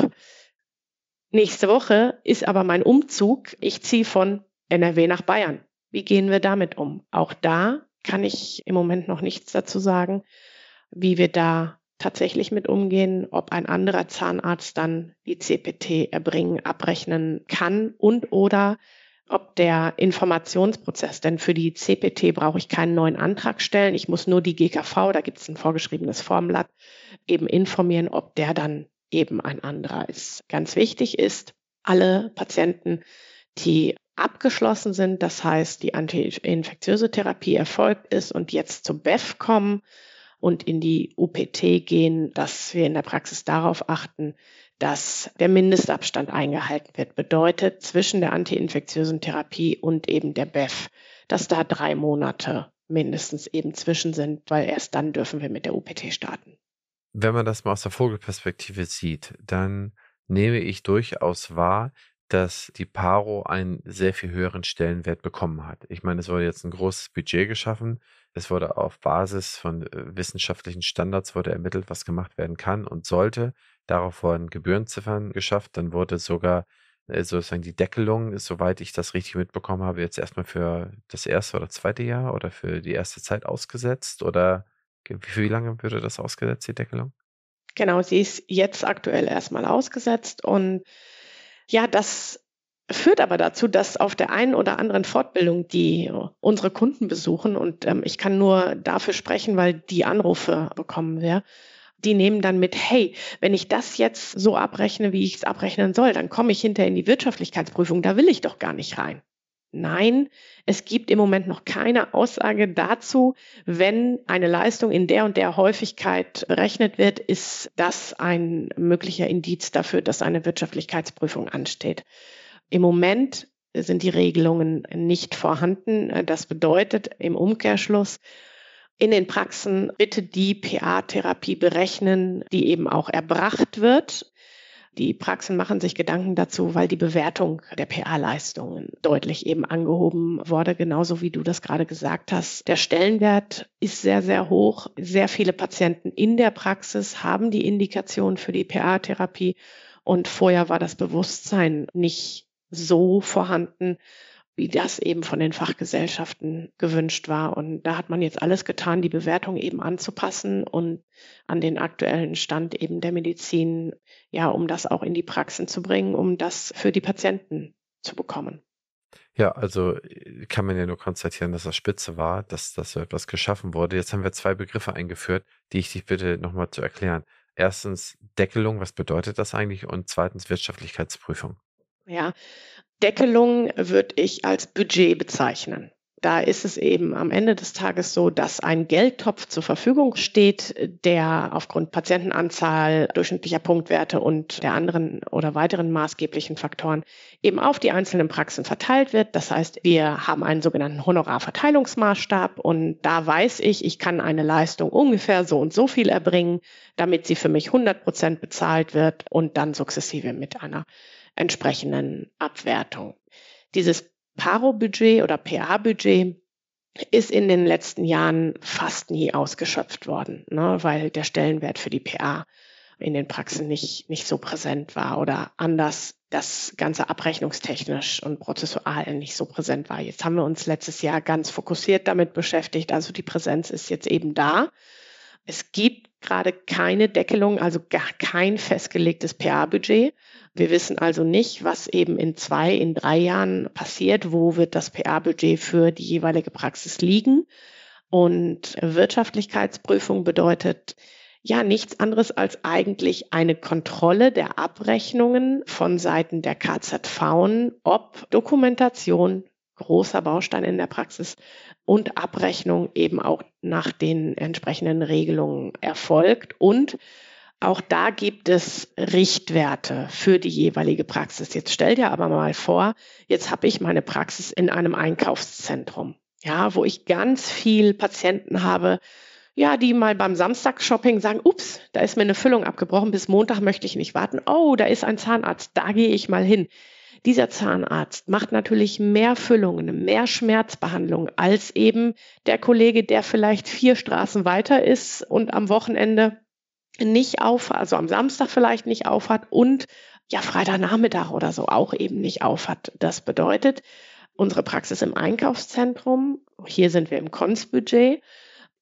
nächste Woche ist aber mein Umzug, ich ziehe von NRW nach Bayern. Wie gehen wir damit um? Auch da kann ich im Moment noch nichts dazu sagen wie wir da tatsächlich mit umgehen, ob ein anderer Zahnarzt dann die CPT erbringen, abrechnen kann und oder ob der Informationsprozess, denn für die CPT brauche ich keinen neuen Antrag stellen, ich muss nur die GKV, da gibt es ein vorgeschriebenes Formblatt, eben informieren, ob der dann eben ein anderer ist. Ganz wichtig ist, alle Patienten, die abgeschlossen sind, das heißt, die antiinfektiöse Therapie erfolgt ist und jetzt zum BEF kommen, und in die UPT gehen, dass wir in der Praxis darauf achten, dass der Mindestabstand eingehalten wird. Bedeutet zwischen der antiinfektiösen Therapie und eben der BEF, dass da drei Monate mindestens eben zwischen sind, weil erst dann dürfen wir mit der UPT starten. Wenn man das mal aus der Vogelperspektive sieht, dann nehme ich durchaus wahr, dass die Paro einen sehr viel höheren Stellenwert bekommen hat. Ich meine, es wurde jetzt ein großes Budget geschaffen es wurde auf Basis von äh, wissenschaftlichen Standards wurde ermittelt, was gemacht werden kann und sollte. Darauf wurden Gebührenziffern geschafft. Dann wurde sogar äh, sozusagen die Deckelung, soweit ich das richtig mitbekommen habe, jetzt erstmal für das erste oder zweite Jahr oder für die erste Zeit ausgesetzt. Oder für wie lange würde das ausgesetzt, die Deckelung? Genau, sie ist jetzt aktuell erstmal ausgesetzt und ja, das führt aber dazu, dass auf der einen oder anderen Fortbildung, die unsere Kunden besuchen, und ähm, ich kann nur dafür sprechen, weil die Anrufe bekommen wir, die nehmen dann mit, hey, wenn ich das jetzt so abrechne, wie ich es abrechnen soll, dann komme ich hinterher in die Wirtschaftlichkeitsprüfung, da will ich doch gar nicht rein. Nein, es gibt im Moment noch keine Aussage dazu, wenn eine Leistung in der und der Häufigkeit berechnet wird, ist das ein möglicher Indiz dafür, dass eine Wirtschaftlichkeitsprüfung ansteht. Im Moment sind die Regelungen nicht vorhanden. Das bedeutet im Umkehrschluss, in den Praxen bitte die PA-Therapie berechnen, die eben auch erbracht wird. Die Praxen machen sich Gedanken dazu, weil die Bewertung der PA-Leistungen deutlich eben angehoben wurde, genauso wie du das gerade gesagt hast. Der Stellenwert ist sehr, sehr hoch. Sehr viele Patienten in der Praxis haben die Indikation für die PA-Therapie und vorher war das Bewusstsein nicht so vorhanden, wie das eben von den Fachgesellschaften gewünscht war. Und da hat man jetzt alles getan, die Bewertung eben anzupassen und an den aktuellen Stand eben der Medizin, ja, um das auch in die Praxen zu bringen, um das für die Patienten zu bekommen. Ja, also äh, kann man ja nur konstatieren, dass das Spitze war, dass, dass so etwas geschaffen wurde. Jetzt haben wir zwei Begriffe eingeführt, die ich dich bitte nochmal zu erklären. Erstens Deckelung, was bedeutet das eigentlich? Und zweitens Wirtschaftlichkeitsprüfung. Ja, Deckelung würde ich als Budget bezeichnen da ist es eben am Ende des Tages so, dass ein Geldtopf zur Verfügung steht, der aufgrund Patientenanzahl, durchschnittlicher Punktwerte und der anderen oder weiteren maßgeblichen Faktoren eben auf die einzelnen Praxen verteilt wird. Das heißt, wir haben einen sogenannten Honorarverteilungsmaßstab und da weiß ich, ich kann eine Leistung ungefähr so und so viel erbringen, damit sie für mich 100 Prozent bezahlt wird und dann sukzessive mit einer entsprechenden Abwertung. Dieses Paro-Budget oder PA-Budget ist in den letzten Jahren fast nie ausgeschöpft worden, ne, weil der Stellenwert für die PA in den Praxen nicht, nicht so präsent war oder anders das Ganze abrechnungstechnisch und prozessual nicht so präsent war. Jetzt haben wir uns letztes Jahr ganz fokussiert damit beschäftigt. Also die Präsenz ist jetzt eben da. Es gibt gerade keine Deckelung, also gar kein festgelegtes PA-Budget. Wir wissen also nicht, was eben in zwei, in drei Jahren passiert. Wo wird das PA-Budget für die jeweilige Praxis liegen? Und Wirtschaftlichkeitsprüfung bedeutet ja nichts anderes als eigentlich eine Kontrolle der Abrechnungen von Seiten der KZV, ob Dokumentation, großer Baustein in der Praxis, und Abrechnung eben auch nach den entsprechenden Regelungen erfolgt. Und auch da gibt es Richtwerte für die jeweilige Praxis. Jetzt stell dir aber mal vor, jetzt habe ich meine Praxis in einem Einkaufszentrum, ja, wo ich ganz viel Patienten habe, ja, die mal beim Samstagsshopping sagen, ups, da ist mir eine Füllung abgebrochen, bis Montag möchte ich nicht warten. Oh, da ist ein Zahnarzt, da gehe ich mal hin. Dieser Zahnarzt macht natürlich mehr Füllungen, mehr Schmerzbehandlung als eben der Kollege, der vielleicht vier Straßen weiter ist und am Wochenende nicht auf, also am Samstag vielleicht nicht aufhat und ja Freitagnachmittag oder so auch eben nicht aufhat. Das bedeutet, unsere Praxis im Einkaufszentrum, hier sind wir im Konzbudget,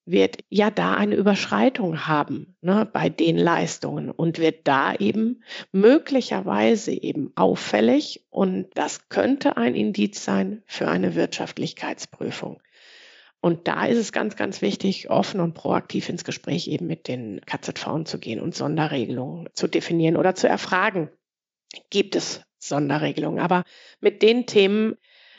wird ja da eine Überschreitung haben ne, bei den Leistungen und wird da eben möglicherweise eben auffällig und das könnte ein Indiz sein für eine Wirtschaftlichkeitsprüfung. Und da ist es ganz, ganz wichtig, offen und proaktiv ins Gespräch eben mit den KZV zu gehen und Sonderregelungen zu definieren oder zu erfragen. Gibt es Sonderregelungen? Aber mit den Themen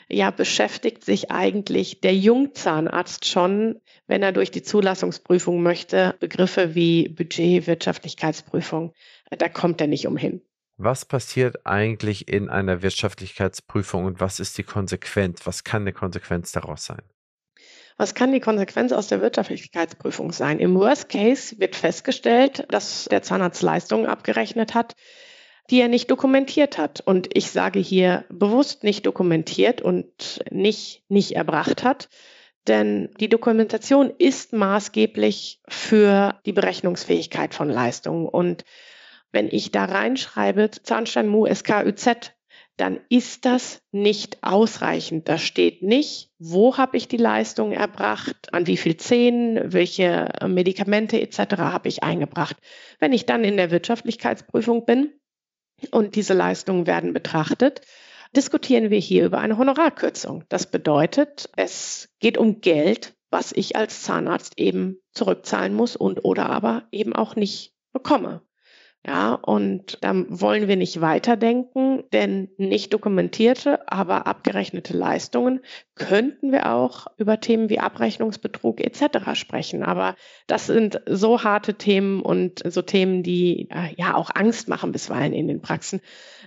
ja beschäftigt sich eigentlich der Jungzahnarzt schon, wenn er durch die Zulassungsprüfung möchte, Begriffe wie Budget, Wirtschaftlichkeitsprüfung, da kommt er nicht umhin. Was passiert eigentlich in einer Wirtschaftlichkeitsprüfung und was ist die Konsequenz? Was kann eine Konsequenz daraus sein? Was kann die Konsequenz aus der Wirtschaftlichkeitsprüfung sein? Im Worst Case wird festgestellt, dass der Zahnarzt Leistungen abgerechnet hat, die er nicht dokumentiert hat. Und ich sage hier bewusst nicht dokumentiert und nicht nicht erbracht hat, denn die Dokumentation ist maßgeblich für die Berechnungsfähigkeit von Leistungen. Und wenn ich da reinschreibe, Zahnstein Mu SKÜZ, dann ist das nicht ausreichend. Da steht nicht, wo habe ich die Leistung erbracht, an wie viel Zähnen, welche Medikamente etc. habe ich eingebracht. Wenn ich dann in der Wirtschaftlichkeitsprüfung bin, und diese Leistungen werden betrachtet, diskutieren wir hier über eine Honorarkürzung. Das bedeutet, es geht um Geld, was ich als Zahnarzt eben zurückzahlen muss und oder aber eben auch nicht bekomme. Ja, und dann wollen wir nicht weiterdenken, denn nicht dokumentierte, aber abgerechnete Leistungen könnten wir auch über Themen wie Abrechnungsbetrug etc. sprechen. Aber das sind so harte Themen und so Themen, die äh, ja auch Angst machen bisweilen in den Praxen.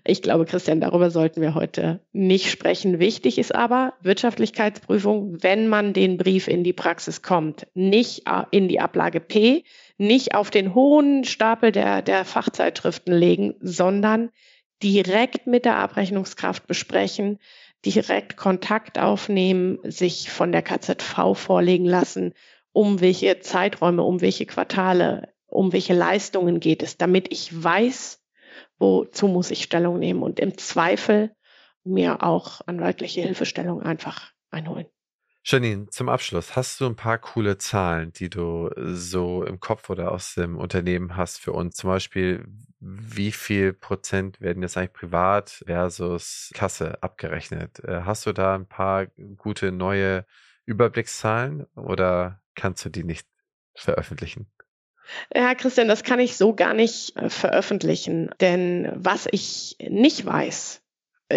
Ich glaube, Christian, darüber sollten wir heute nicht sprechen. Wichtig ist aber Wirtschaftlichkeitsprüfung, wenn man den Brief in die Praxis kommt, nicht äh, in die Ablage P, nicht auf den hohen Stapel der, der Fachzeitschriften legen, sondern direkt mit der Abrechnungskraft besprechen, direkt Kontakt aufnehmen, sich von der KZV vorlegen lassen, um welche Zeiträume, um welche Quartale, um welche Leistungen geht es, damit ich weiß, wozu muss ich Stellung nehmen und im Zweifel mir auch anwaltliche Hilfestellung einfach einholen. Janine, zum Abschluss, hast du ein paar coole Zahlen, die du so im Kopf oder aus dem Unternehmen hast für uns? Zum Beispiel, wie viel Prozent werden jetzt eigentlich privat versus Kasse abgerechnet? Äh, hast du da ein paar gute neue Überblickszahlen oder kannst du die nicht veröffentlichen? Ja, Christian, das kann ich so gar nicht äh, veröffentlichen, denn was ich nicht weiß,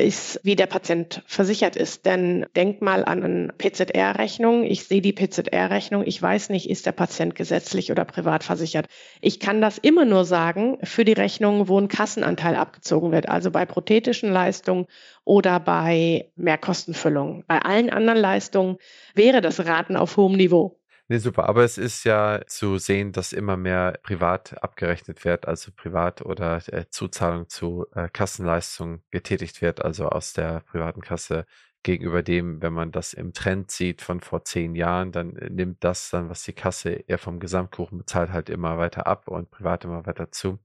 ist, wie der Patient versichert ist. Denn denk mal an eine PZR-Rechnung. Ich sehe die PZR-Rechnung. Ich weiß nicht, ist der Patient gesetzlich oder privat versichert. Ich kann das immer nur sagen für die Rechnungen, wo ein Kassenanteil abgezogen wird. Also bei prothetischen Leistungen oder bei Mehrkostenfüllungen. Bei allen anderen Leistungen wäre das Raten auf hohem Niveau. Nee, super. Aber es ist ja zu sehen, dass immer mehr privat abgerechnet wird, also privat oder äh, Zuzahlung zu äh, Kassenleistungen getätigt wird, also aus der privaten Kasse gegenüber dem, wenn man das im Trend sieht von vor zehn Jahren, dann äh, nimmt das dann, was die Kasse eher vom Gesamtkuchen bezahlt, halt immer weiter ab und privat immer weiter zu.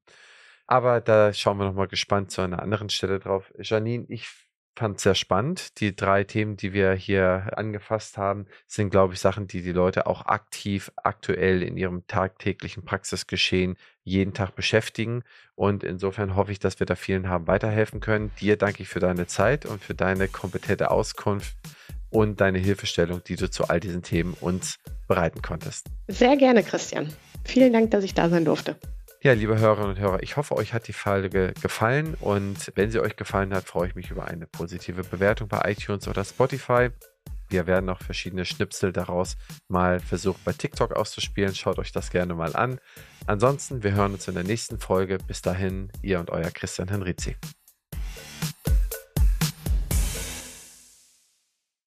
Aber da schauen wir nochmal gespannt zu einer anderen Stelle drauf. Janine, ich fand es sehr spannend. Die drei Themen, die wir hier angefasst haben, sind, glaube ich, Sachen, die die Leute auch aktiv, aktuell in ihrem tagtäglichen Praxisgeschehen jeden Tag beschäftigen. Und insofern hoffe ich, dass wir da vielen haben weiterhelfen können. Dir danke ich für deine Zeit und für deine kompetente Auskunft und deine Hilfestellung, die du zu all diesen Themen uns bereiten konntest. Sehr gerne, Christian. Vielen Dank, dass ich da sein durfte. Ja, liebe Hörerinnen und Hörer, ich hoffe, euch hat die Folge gefallen und wenn sie euch gefallen hat, freue ich mich über eine positive Bewertung bei iTunes oder Spotify. Wir werden auch verschiedene Schnipsel daraus mal versuchen bei TikTok auszuspielen. Schaut euch das gerne mal an. Ansonsten, wir hören uns in der nächsten Folge. Bis dahin, ihr und euer Christian Henrizi.